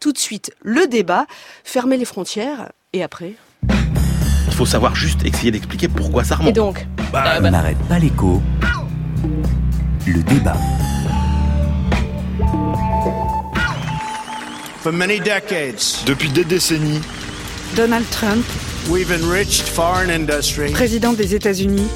Tout de suite, le débat, fermer les frontières, et après Il faut savoir juste essayer d'expliquer pourquoi ça remonte. Et donc On n'arrête pas l'écho. Le débat. For many decades, Depuis des décennies, Donald Trump, we've enriched foreign industry président des États-Unis,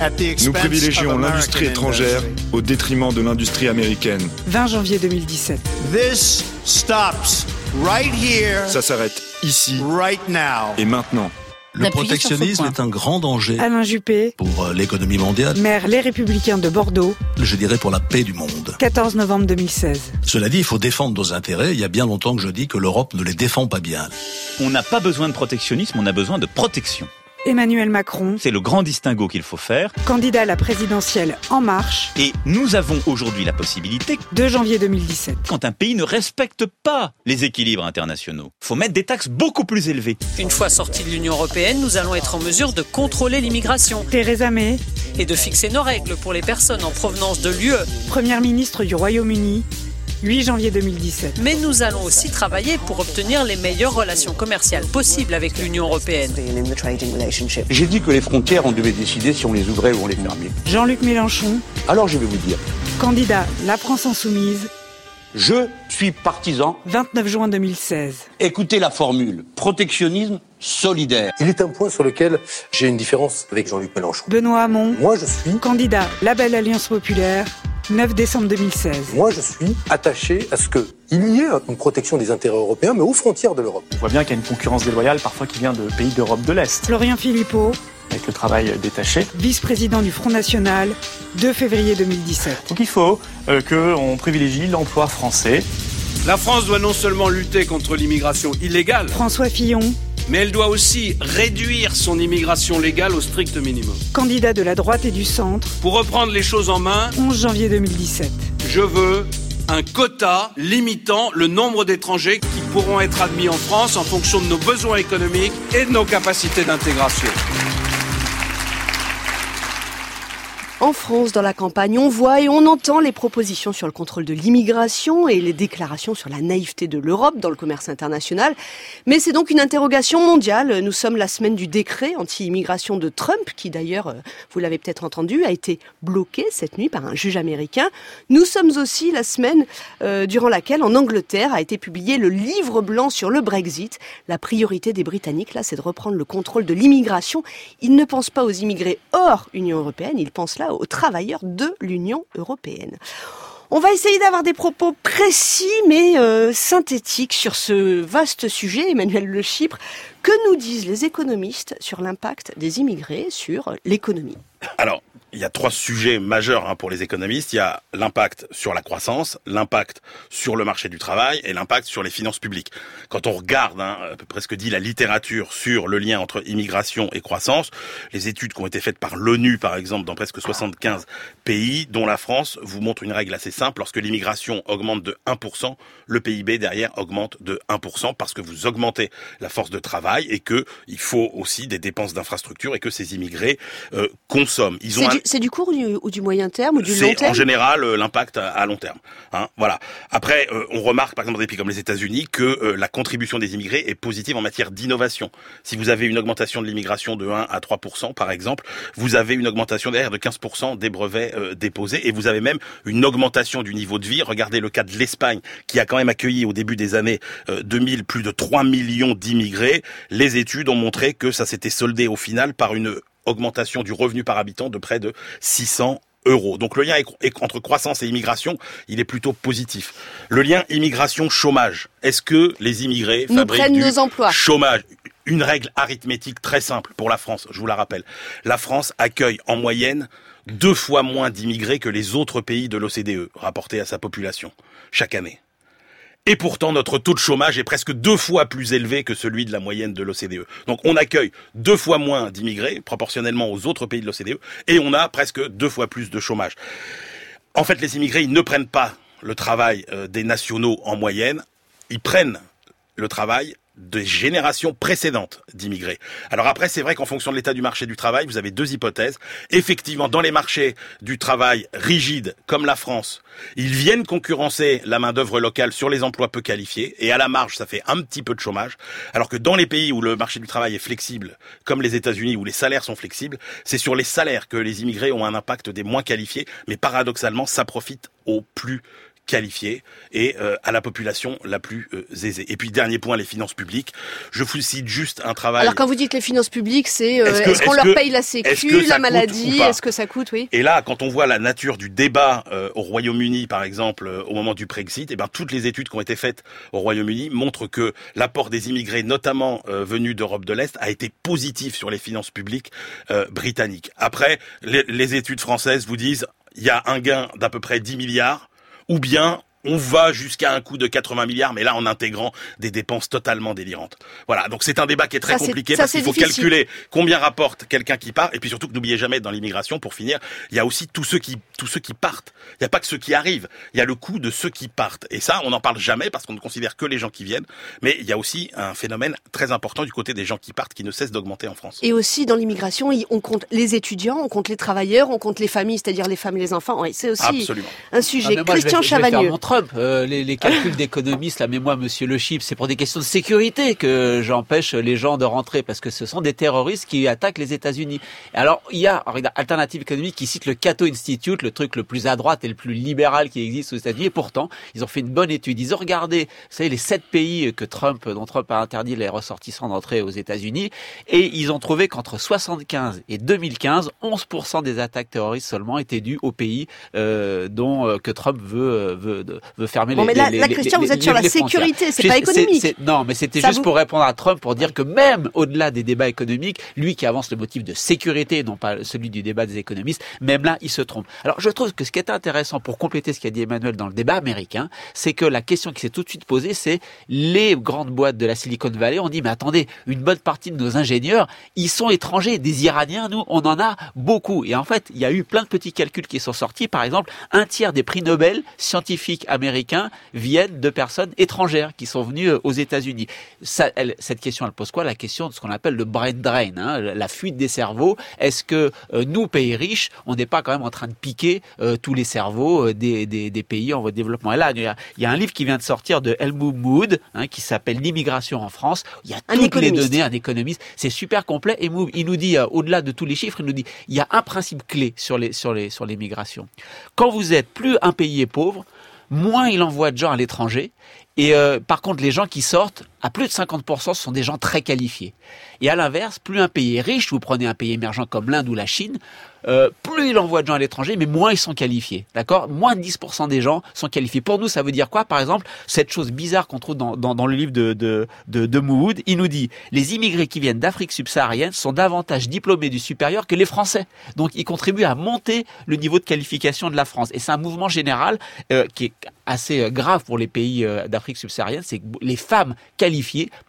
nous privilégions l'industrie étrangère industry. au détriment de l'industrie américaine. 20 janvier 2017. This stops right here, Ça s'arrête ici right now. et maintenant. Le protectionnisme est un grand danger Alain Juppé, pour euh, l'économie mondiale, maire Les Républicains de Bordeaux, je dirais pour la paix du monde. 14 novembre 2016. Cela dit, il faut défendre nos intérêts. Il y a bien longtemps que je dis que l'Europe ne les défend pas bien. On n'a pas besoin de protectionnisme, on a besoin de protection. Emmanuel Macron, C'est le grand distinguo qu'il faut faire. candidat à la présidentielle En Marche, Et nous avons aujourd'hui la possibilité, 2 janvier 2017. quand un pays ne respecte pas les équilibres internationaux, faut mettre des taxes beaucoup plus élevées. Une fois sortis de l'Union européenne, nous allons être en mesure de contrôler l'immigration Theresa May, et de fixer nos règles pour les personnes en provenance de l'UE. première ministre du Royaume-Uni, 8 janvier 2017. Mais nous allons aussi travailler pour obtenir les meilleures relations commerciales possibles avec l'Union européenne. J'ai dit que les frontières, on devait décider si on les ouvrait ou on les fermait. Jean-Luc Mélenchon, Alors je vais vous dire, candidat La France Insoumise, je suis partisan. 29 juin 2016. Écoutez la formule protectionnisme solidaire. Il est un point sur lequel j'ai une différence avec Jean-Luc Mélenchon. Benoît Hamon, Moi, je suis, candidat La Belle Alliance Populaire, 9 décembre 2016. moi, je suis attaché à ce qu'il y ait une protection des intérêts européens, mais aux frontières de l'Europe. On voit bien qu'il y a une concurrence déloyale parfois qui vient de pays d'Europe de l'Est, Florian Philippot, avec le travail détaché. vice-président du Front National, 2 février 2017. Donc il faut euh, qu'on privilégie l'emploi français. La France doit non seulement lutter contre l'immigration illégale, François Fillon, mais elle doit aussi réduire son immigration légale au strict minimum. candidat de la droite et du centre, Pour reprendre les choses en main, 11 janvier 2017. je veux un quota limitant le nombre d'étrangers qui pourront être admis en France en fonction de nos besoins économiques et de nos capacités d'intégration. En France, dans la campagne, on voit et on entend les propositions sur le contrôle de l'immigration et les déclarations sur la naïveté de l'Europe dans le commerce international. Mais c'est donc une interrogation mondiale. Nous sommes la semaine du décret anti-immigration de Trump, qui d'ailleurs, euh, vous l'avez peut-être entendu, a été bloqué cette nuit par un juge américain. Nous sommes aussi la semaine euh, durant laquelle, en Angleterre, a été publié le livre blanc sur le Brexit. La priorité des Britanniques, là, c'est de reprendre le contrôle de l'immigration. Ils ne pensent pas aux immigrés hors Union européenne, ils pensent là aux travailleurs de l'Union européenne. On va essayer d'avoir des propos précis mais euh, synthétiques sur ce vaste sujet, Emmanuel Le Chypre. Que nous disent les économistes sur l'impact des immigrés sur l'économie? Il y a trois sujets majeurs hein, pour les économistes. Il y a l'impact sur la croissance, l'impact sur le marché du travail et l'impact sur les finances publiques. Quand on regarde, hein, à peu près ce que dit la littérature sur le lien entre immigration et croissance, les études qui ont été faites par l'ONU, par exemple, dans presque 75 pays, dont la France, vous montrent une règle assez simple. Lorsque l'immigration augmente de 1%, le PIB derrière augmente de 1% parce que vous augmentez la force de travail et que il faut aussi des dépenses d'infrastructure et que ces immigrés euh, consomment. Ils ont C'est du, court ou du, ou du moyen terme ou du long c'est terme en général euh, l'impact à, à long terme. Hein, voilà. Après, euh, on remarque par exemple dans des pays comme les États-Unis que euh, la contribution des immigrés est positive en matière d'innovation. Si vous avez une augmentation de l'immigration de 1 à 3% par exemple, vous avez une augmentation derrière de 15 des brevets euh, déposés et vous avez même une augmentation du niveau de vie. Regardez le cas de l'Espagne qui a quand même accueilli au début des années euh, 2000 plus de 3 millions d'immigrés. Les études ont montré que ça s'était soldé au final par une augmentation du revenu par habitant de près de 600 euros. Donc le lien entre croissance et immigration, il est plutôt positif. Le lien immigration-chômage. Est-ce que les immigrés Nous fabriquent prennent du nos emplois. chômage? Une règle arithmétique très simple pour la France, je vous la rappelle. La France accueille en moyenne deux fois moins d'immigrés que les autres pays de l'OCDE, rapportés à sa population, chaque année. Et pourtant, notre taux de chômage est presque deux fois plus élevé que celui de la moyenne de l'OCDE. Donc on accueille deux fois moins d'immigrés, proportionnellement aux autres pays de l'OCDE, et on a presque deux fois plus de chômage. En fait, les immigrés, ils ne prennent pas le travail euh, des nationaux en moyenne, ils prennent le travail des générations précédentes d'immigrés. Alors après, c'est vrai qu'en fonction de l'état du marché du travail, vous avez deux hypothèses. Effectivement, dans les marchés du travail rigides comme la France, ils viennent concurrencer la main-d'œuvre locale sur les emplois peu qualifiés et à la marge, ça fait un petit peu de chômage. Alors que dans les pays où le marché du travail est flexible, comme les États-Unis où les salaires sont flexibles, c'est sur les salaires que les immigrés ont un impact des moins qualifiés, mais paradoxalement, ça profite aux plus qualifiés et euh, à la population la plus euh, aisée. Et puis dernier point, les finances publiques. Je vous cite juste un travail. Alors quand vous dites les finances publiques, c'est euh, Est-ce qu'on leur que- paye la sécu, la maladie, est-ce que ça coûte, oui? Et là, quand on voit la nature du débat euh, au Royaume-Uni, par exemple, euh, au moment du Brexit, eh ben, toutes les études qui ont été faites au Royaume-Uni montrent que l'apport des immigrés, notamment euh, venus d'Europe de l'Est, a été positif sur les finances publiques euh, britanniques. Après, les, les études françaises vous disent il y a un gain d'à peu près 10 milliards, ou bien on va jusqu'à un coût de 80 milliards, mais là en intégrant des dépenses totalement délirantes. Voilà, donc c'est un débat qui est très Ça, compliqué parce qu'il faut difficile. calculer combien rapporte quelqu'un qui part, et puis surtout que n'oubliez jamais dans l'immigration, pour finir, il y a aussi tous ceux qui tous ceux qui partent. Il n'y a pas que ceux qui arrivent, il y a le coût de ceux qui partent. Et ça, on n'en parle jamais parce qu'on ne considère que les gens qui viennent, mais il y a aussi un phénomène très important du côté des gens qui partent qui ne cesse d'augmenter en France. Et aussi dans l'immigration, on compte les étudiants, on compte les travailleurs, on compte les familles, c'est-à-dire les femmes et les enfants. Oui, c'est aussi Absolument. un sujet. Ah, moi, Christian je vais, je vais faire Chavagneux. mon Trump. Euh, les, les calculs d'économistes, là, mais moi, monsieur Le Chip, c'est pour des questions de sécurité que j'empêche les gens de rentrer parce que ce sont des terroristes qui attaquent les États-Unis. Alors, il y a alors, il y a Alternative économique qui cite le Cato Institute, le truc le plus à droite et le plus libéral qui existe aux États-Unis. Et pourtant, ils ont fait une bonne étude. Ils ont regardé, vous savez, les sept pays que Trump, dont Trump a interdit les ressortissants d'entrer aux États-Unis, et ils ont trouvé qu'entre 75 et 2015, 11% des attaques terroristes seulement étaient dues aux pays euh, dont euh, que Trump veut euh, veut, veut fermer Bon, les mais là- les- là, les- Christian, les- vous êtes sur la sécurité, c'est pas économique. non, mais c'était juste vous- pour répondre à Trump pour dire que même au-delà des débats économiques, lui qui avance le motif de sécurité, non pas celui du débat des économistes, même là, il se trompe. Alors, je trouve que ce qui est intéressant pour compléter ce qu'a dit Emmanuel dans le débat américain, c'est que la question qui s'est tout de suite posée, c'est les grandes boîtes de la Silicon Valley ont dit, mais attendez, une bonne partie de nos ingénieurs, ils sont étrangers, des Iraniens, nous, on en a beaucoup. Et en fait, il y a eu plein de petits calculs qui sont sortis. Par exemple, un tiers des prix Nobel scientifiques américains viennent de personnes étrangères qui sont venues euh, aux États-Unis. Cette question, elle pose quoi? La question de ce qu'on appelle le brain drain, hein, la fuite des cerveaux. Est-ce que euh, nous, pays riches, on n'est pas quand même en train de piquer euh, tous les cerveaux euh, des, des, des pays en voie de développement Et là, il y, a, il y a un livre qui vient de sortir de Helmut Mood, hein, qui s'appelle L'immigration en France. Il y a Un toutes économiste. les données, un économiste. C'est super complet. Et il nous dit, euh, au-delà de tous les chiffres, il nous dit, il y a un principe clé sur les sur les sur les migrations. Quand vous êtes plus un pays est pauvre, moins il envoie de gens à l'étranger. Et euh, par contre, les gens qui sortent, à plus de 50%, ce sont des gens très qualifiés. Et à l'inverse, plus un pays est riche, vous prenez un pays émergent comme l'Inde ou la Chine, euh, plus il envoie de gens à l'étranger, mais moins ils sont qualifiés. D'accord? Moins de 10% des gens sont qualifiés. Pour nous, ça veut dire quoi? Par exemple, cette chose bizarre qu'on trouve dans, le livre de, de, de, de Mouhoud, il nous dit les immigrés qui viennent d'Afrique subsaharienne sont davantage diplômés du supérieur que les Français. Donc, ils contribuent à monter le niveau de qualification de la France. Et c'est un mouvement général euh, qui est assez euh, grave pour les pays d'Afrique subsaharienne, c'est que les femmes qualifiées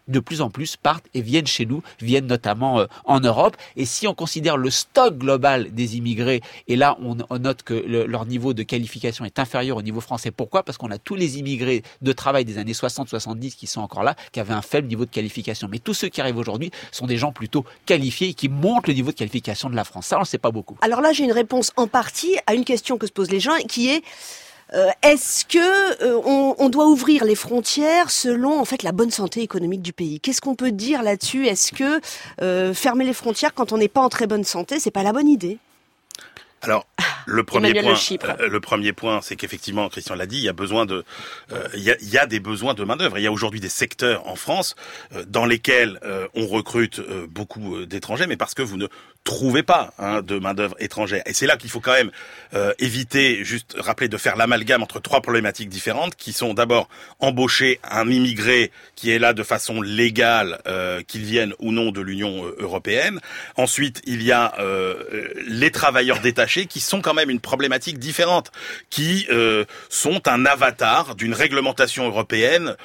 de plus en plus partent et viennent chez nous, viennent notamment euh, en Europe. Et si on considère le stock global des immigrés, et là on, note que le- leur niveau de qualification est inférieur au niveau français. Pourquoi? Parce qu'on a tous les immigrés de travail des années 60-70 qui sont encore là, qui avaient un faible niveau de qualification. Mais tous ceux qui arrivent aujourd'hui sont des gens plutôt qualifiés et qui montent le niveau de qualification de la France. Ça, on ne sait pas beaucoup. Alors là, j'ai une réponse en partie à une question que se posent les gens, qui est euh, est-ce que euh, on, on doit ouvrir les frontières selon en fait la bonne santé économique du pays? Qu'est-ce qu'on peut dire là-dessus? Est-ce que euh, fermer les frontières quand on n'est pas en très bonne santé, c'est pas la bonne idée? Alors, le premier Emmanuel point, Le premier point, c'est qu'effectivement, Christian l'a dit, il y a besoin de, euh, il, y a, il y a des besoins de main d'œuvre. Il y a aujourd'hui des secteurs en France euh, dans lesquels euh, on recrute beaucoup d'étrangers, mais parce que vous ne trouvez pas hein, de main d'œuvre étrangère. Et c'est là qu'il faut quand même euh, éviter, juste rappeler de faire l'amalgame entre trois problématiques différentes, qui sont d'abord embaucher un immigré qui est là de façon légale, euh, qu'il vienne ou non de l'Union euh, européenne. Ensuite, il y a euh, euh, les travailleurs détachés qui sont quand même une problématique différente, qui euh, sont un avatar d'une réglementation européenne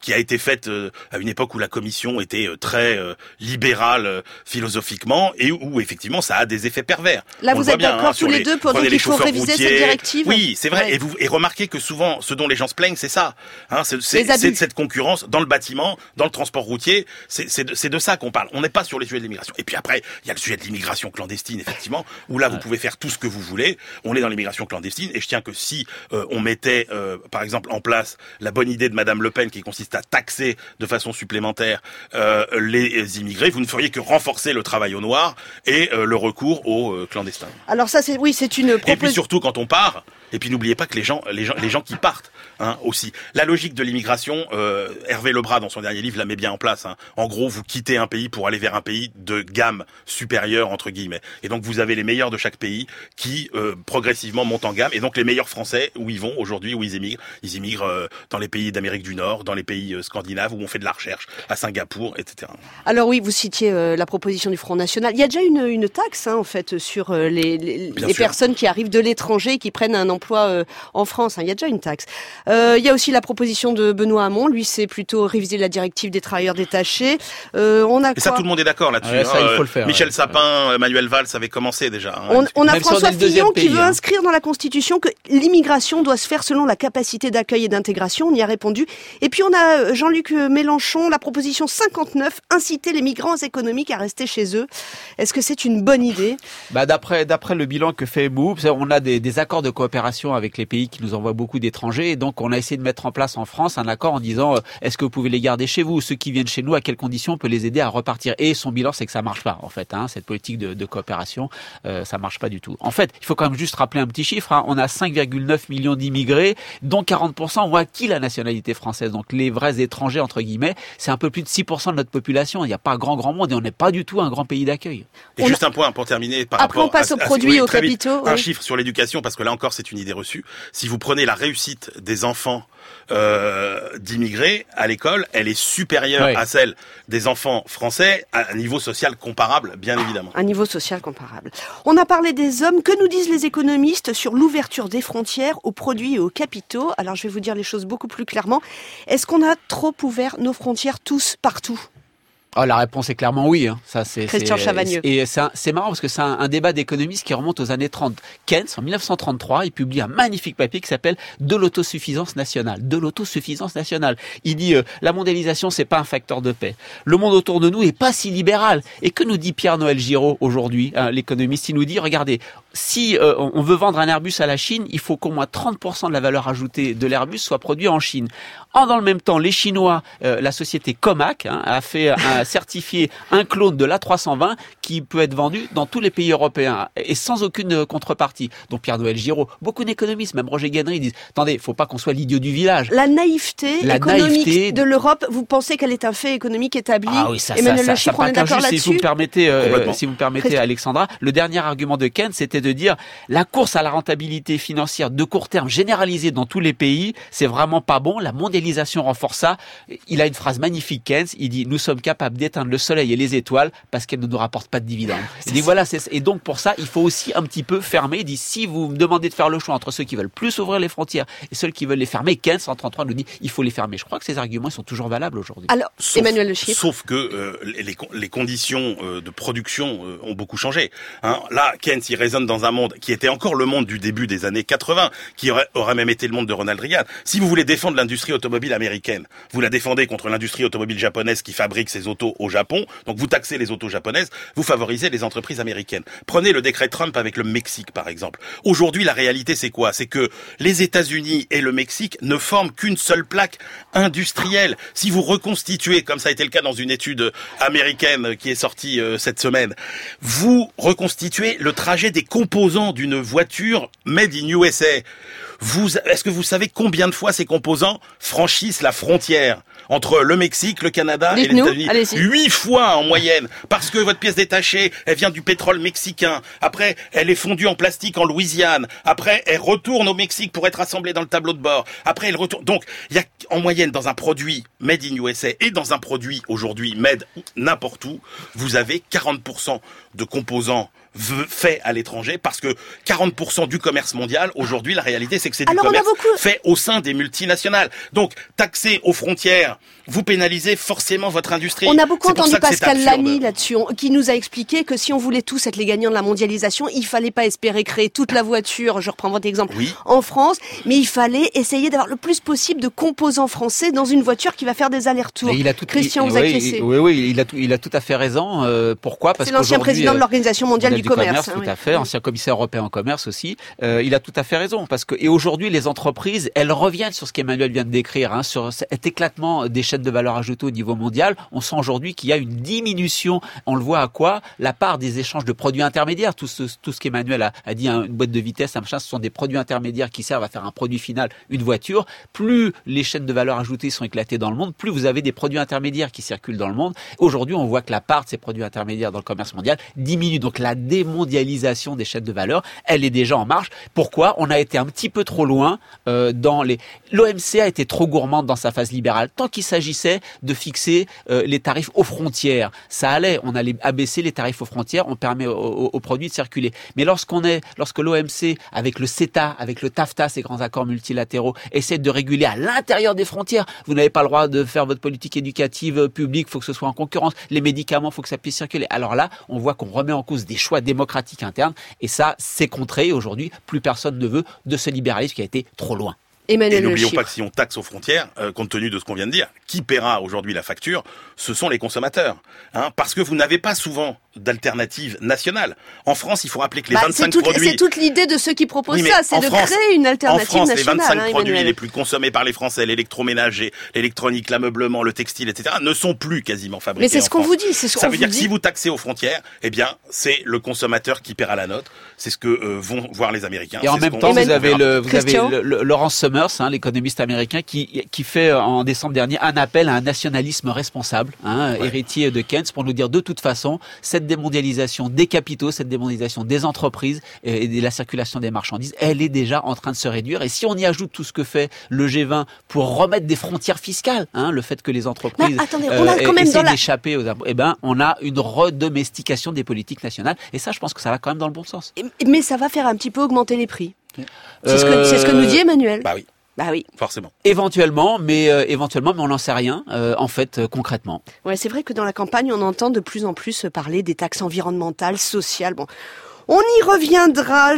qui a été faite à une époque où la Commission était très libérale philosophiquement et où effectivement ça a des effets pervers. Là, On vous êtes bien, d'accord hein, sur tous les les- deux pour dire qu'il faut réviser cette directive Oui, c'est vrai. Ouais. Et vous et remarquez que souvent, ce dont les gens se plaignent, c'est ça. Hein, c'est c'est cette concurrence dans le bâtiment, dans le transport routier. C'est c'est de, c'est de ça qu'on parle. On n'est pas sur les sujets de l'immigration. Et puis après, il y a le sujet de l'immigration clandestine, effectivement, où là, vous pouvez faire tout ce que vous voulez. On est dans l'immigration clandestine. Et je tiens que si euh, on mettait, euh, par exemple, en place la bonne idée de Madame Le Pen, qui consiste à taxer de façon supplémentaire euh, les immigrés, vous ne feriez que renforcer le travail au noir et euh, le recours aux euh, clandestins. Alors ça, c'est oui, c'est une Et puis surtout quand on part, et puis n'oubliez pas que les gens, les gens, les gens qui partent hein, aussi. La logique de l'immigration, euh, Hervé Lebras dans son dernier livre la met bien en place. hein. En gros, vous quittez un pays pour aller vers un pays de gamme supérieure entre guillemets. Et donc vous avez les meilleurs de chaque pays qui euh, progressivement montent en gamme. Et donc les meilleurs Français où ils vont aujourd'hui, où ils émigrent, ils immigrent euh, dans les pays d'Amérique du Nord, dans les pays scandinaves où on fait de la recherche, à Singapour, etc. Alors oui, vous citiez la proposition du Front National. Il y a déjà une, une taxe, hein, en fait, sur les, les, personnes qui arrivent de l'étranger et qui prennent un emploi euh, en France. hein. Il y a déjà une taxe. Euh, il y a aussi la proposition de Benoît Hamon. Lui, c'est plutôt réviser la directive des travailleurs détachés. Euh, on a Et ça, tout le monde est d'accord là-dessus. Ouais, ça, il hein. faut le faire, Michel ouais. Sapin, Manuel Valls avait commencé déjà. hein, On, on a Même François Fillon qui veut hein. inscrire dans la Constitution que l'immigration doit se faire selon la capacité d'accueil et d'intégration. On y a répondu. Et puis on a Jean-Luc Mélenchon, la proposition 59, inciter les migrants économiques à rester chez eux. Est-ce que c'est une bonne idée? Bah d'après d'après le bilan que fait Mou, on a des, des accords de coopération avec les pays qui nous envoient beaucoup d'étrangers. Et donc on a essayé de mettre en place en France un accord en disant euh, est-ce que vous pouvez les garder chez vous? Ceux qui viennent chez nous à quelles conditions on peut les aider à repartir? Et son bilan c'est que ça marche pas en fait hein, cette politique de, de coopération euh, ça marche pas du tout. En fait, il faut quand même juste rappeler un petit chiffre hein, on a 5,9 millions d'immigrés dont 40% ont acquis la nationalité française. Donc les vrais étrangers entre guillemets c'est un peu plus de 6% de notre population. Il n'y a pas grand grand monde et on n'est pas du tout un grand pays d'accueil. Et On juste un point pour terminer par Après, rapport on passe à- aux produits, aux capitaux, Un oui. chiffre sur l'éducation parce que là encore c'est une idée reçue. Si vous prenez la réussite des enfants euh, d'immigrés à l'école, elle est supérieure à celle des enfants français à un niveau social comparable, bien évidemment. un niveau social comparable. On a parlé des hommes. Que nous disent les économistes sur l'ouverture des frontières aux produits et aux capitaux? Alors je vais vous dire les choses beaucoup plus clairement. Est-ce qu'on a trop ouvert nos frontières tous partout? Oh, la réponse est clairement oui. Hein. Ça, c'est, Christian c'est- Chavagneux. Et c'est, marrant parce que c'est un, un débat d'économistes qui remonte aux années 30. Keynes, en 1933, il publie un magnifique papier qui s'appelle De l'autosuffisance nationale. De l'autosuffisance nationale. Il dit euh, la mondialisation, c'est pas un facteur de paix. Le monde autour de nous est pas si libéral. Et que nous dit Pierre-Noël Giraud aujourd'hui, hein, l'économiste? Il nous dit regardez, si euh, on veut vendre un Airbus à la Chine, il faut qu'au moins 30% de la valeur ajoutée de l'Airbus soit produit en Chine. En dans le même temps, les Chinois, euh, la société Comac hein, a fait a certifié un clone de l'A320 qui peut être vendu dans tous les pays européens et sans aucune euh, contrepartie. Donc Pierre-Noël Giraud, beaucoup d'économistes, même Roger Guénry disent attendez, faut pas qu'on soit l'idiot du village. La naïveté La économique naïveté- de l'Europe, vous pensez qu'elle est un fait économique établi? Ah oui, ça, ça, Emmanuel ça, ça Chypre, on est d'accord injuste. Si vous me permettez, euh, si vous me permettez. Alexandra, le dernier argument de Keynes, c'était de dire la course à la rentabilité financière de court terme généralisée dans tous les pays, c'est vraiment pas bon. La mondialisation renforce ça. Il a une phrase magnifique, Keynes. Il dit nous sommes capables d'éteindre le soleil et les étoiles parce qu'elles ne nous rapportent pas de dividendes. Il dit voilà, c'est et donc pour ça, il faut aussi un petit peu fermer. Il dit si vous me demandez de faire le choix entre ceux qui veulent plus ouvrir les frontières et ceux qui veulent les fermer, Keynes en 33 nous dit il faut les fermer. Je crois que ces arguments sont toujours valables aujourd'hui. Alors, Sauf- Emmanuel Le Chypre. Sauf que euh, les, les con- les conditions euh, de production euh, ont beaucoup changé. Hein. Là, Keynes, il résonne dans un monde qui était encore le monde du début des années 80, qui aurait, aurait même été le monde de Ronald Reagan. Si vous voulez défendre l'industrie automobile américaine, vous la défendez contre l'industrie automobile japonaise qui fabrique ses autos au Japon, donc vous taxez les autos japonaises, vous favorisez les entreprises américaines. Prenez le décret Trump avec le Mexique, par exemple. Aujourd'hui, la réalité, c'est quoi? C'est que les États-Unis et le Mexique ne forment qu'une seule plaque industrielle. Si vous reconstituez, comme ça a été le cas dans une étude américaine qui est sortie euh, cette semaine, vous reconstituez le trajet des composants d'une voiture made in USA. Vous, est-ce que vous savez combien de fois ces composants franchissent la frontière entre le Mexique, le Canada et les États-Unis? Huit fois en moyenne, parce que votre pièce détachée, elle vient du pétrole mexicain. Après, elle est fondue en plastique en Louisiane. Après, elle retourne au Mexique pour être assemblée dans le tableau de bord. Après, elle retourne. Donc, il y a en moyenne dans un produit made in USA et dans un produit aujourd'hui made n'importe où, vous avez 40% de composants fait à l'étranger parce que 40% du commerce mondial aujourd'hui la réalité c'est que c'est du Alors, on a commerce beaucoup- fait au sein des multinationales. Donc taxer aux frontières, vous pénalisez forcément votre industrie. On a beaucoup entendu que Pascal. Lamy là-dessus, qui nous a expliqué que si on voulait tous être les gagnants de la mondialisation, il fallait pas espérer créer toute la voiture, je reprends votre exemple, Oui. en France, mais il fallait essayer d'avoir le plus possible de composants français dans une voiture qui va faire des allers-retours. Il a tout, Christian, il- vous oui, acquiescez. il- Oui, oui, il a tout, il a tout à fait raison. Euh, pourquoi? Parce C'est l'ancien président de euh, l'Organisation mondiale du commerce, hein, tout oui. à fait, ancien commissaire européen au commerce aussi. Euh, il a tout à fait raison parce que et aujourd'hui les entreprises, elles reviennent sur ce qu'Emmanuel vient de décrire, hein, sur cet éclatement des chaînes de valeur ajoutée au niveau mondial. On sent aujourd'hui qu'il y a une diminution. On le voit à quoi? La part des échanges de produits intermédiaires, tout ce, tout ce qu'Emmanuel a, a dit, hein, une boîte de vitesse, un machin, ce sont des produits intermédiaires qui servent à faire un produit final, une voiture. Plus les chaînes de valeur ajoutée sont éclatées dans le monde, plus vous avez des produits intermédiaires qui circulent dans le monde. Aujourd'hui, on voit que la part de ces produits intermédiaires dans le commerce mondial diminue. Donc la démondialisation des chaînes de valeur, elle est déjà en marche. Pourquoi? On a été un petit peu trop loin euh, dans les. L'OMC a été trop gourmande dans sa phase libérale. Tant qu'il s'agissait de fixer euh, les tarifs aux frontières, ça allait. On allait abaisser les tarifs aux frontières. On permet aux, produits de circuler. Mais lorsqu'on est, lorsque l'OMC, avec le CETA, avec le TAFTA, ces grands accords multilatéraux, essaie de réguler à l'intérieur des frontières, vous n'avez pas le droit de faire votre politique éducative euh, publique. Faut que ce soit en concurrence. Les médicaments, faut que ça puisse circuler. Alors là, on voit qu'on remet en cause des choix démocratiques internes. Et ça, c'est contré. Aujourd'hui, plus personne ne veut de ce libéralisme qui a été trop loin. Et Emmanuel Le n'oublions pas que si on taxe aux frontières, euh, compte tenu de ce qu'on vient de dire, qui paiera aujourd'hui la facture Ce sont les consommateurs. Hein, parce que vous n'avez pas souvent d'alternative nationale. En France, il faut rappeler que les Bah, 25 c'est toute, produits... c'est toute l'idée de ceux qui proposent Oui, ça, c'est en de France- créer une En alternative France, les nationale. 25 hein, produits Emmanuel. les plus consommés par les Français, l'électroménager, l'électronique, l'ameublement, le textile, etc., ne sont plus quasiment fabriqués Mais c'est en ce qu'on vous dit, ce Ça veut dire que si vous taxez aux frontières, eh bien, c'est le consommateur qui paiera la note. C'est ce que euh, vont voir les Américains. Et en même temps, vous avez, le, vous avez Christian le, le- Laurence Summers, hein, l'économiste américain, qui, qui fait euh, en décembre dernier un appel à un nationalisme responsable, hein, héritier de Keynes, pour nous dire de toute façon, cette démondialisation des capitaux, cette démondialisation des entreprises et de la circulation des marchandises, elle est déjà en train de se réduire. Et si on y ajoute tout ce que fait le G20 pour remettre des frontières fiscales, hein, le fait que les entreprises Mais attendez, on a quand même essaient dans la- d'échapper aux impôts, eh ben, on a une redomestication des politiques nationales. Et ça, je pense que ça va quand même dans le bon sens. Mais ça va faire un petit peu augmenter les prix. C'est ce, que, c'est ce que nous dit Emmanuel. Bah oui, Bah oui. forcément. Éventuellement, mais euh, éventuellement, mais on n'en sait rien euh, en fait euh, concrètement. Ouais, c'est vrai que dans la campagne, on entend de plus en plus parler des taxes environnementales, sociales. Bon, on y reviendra.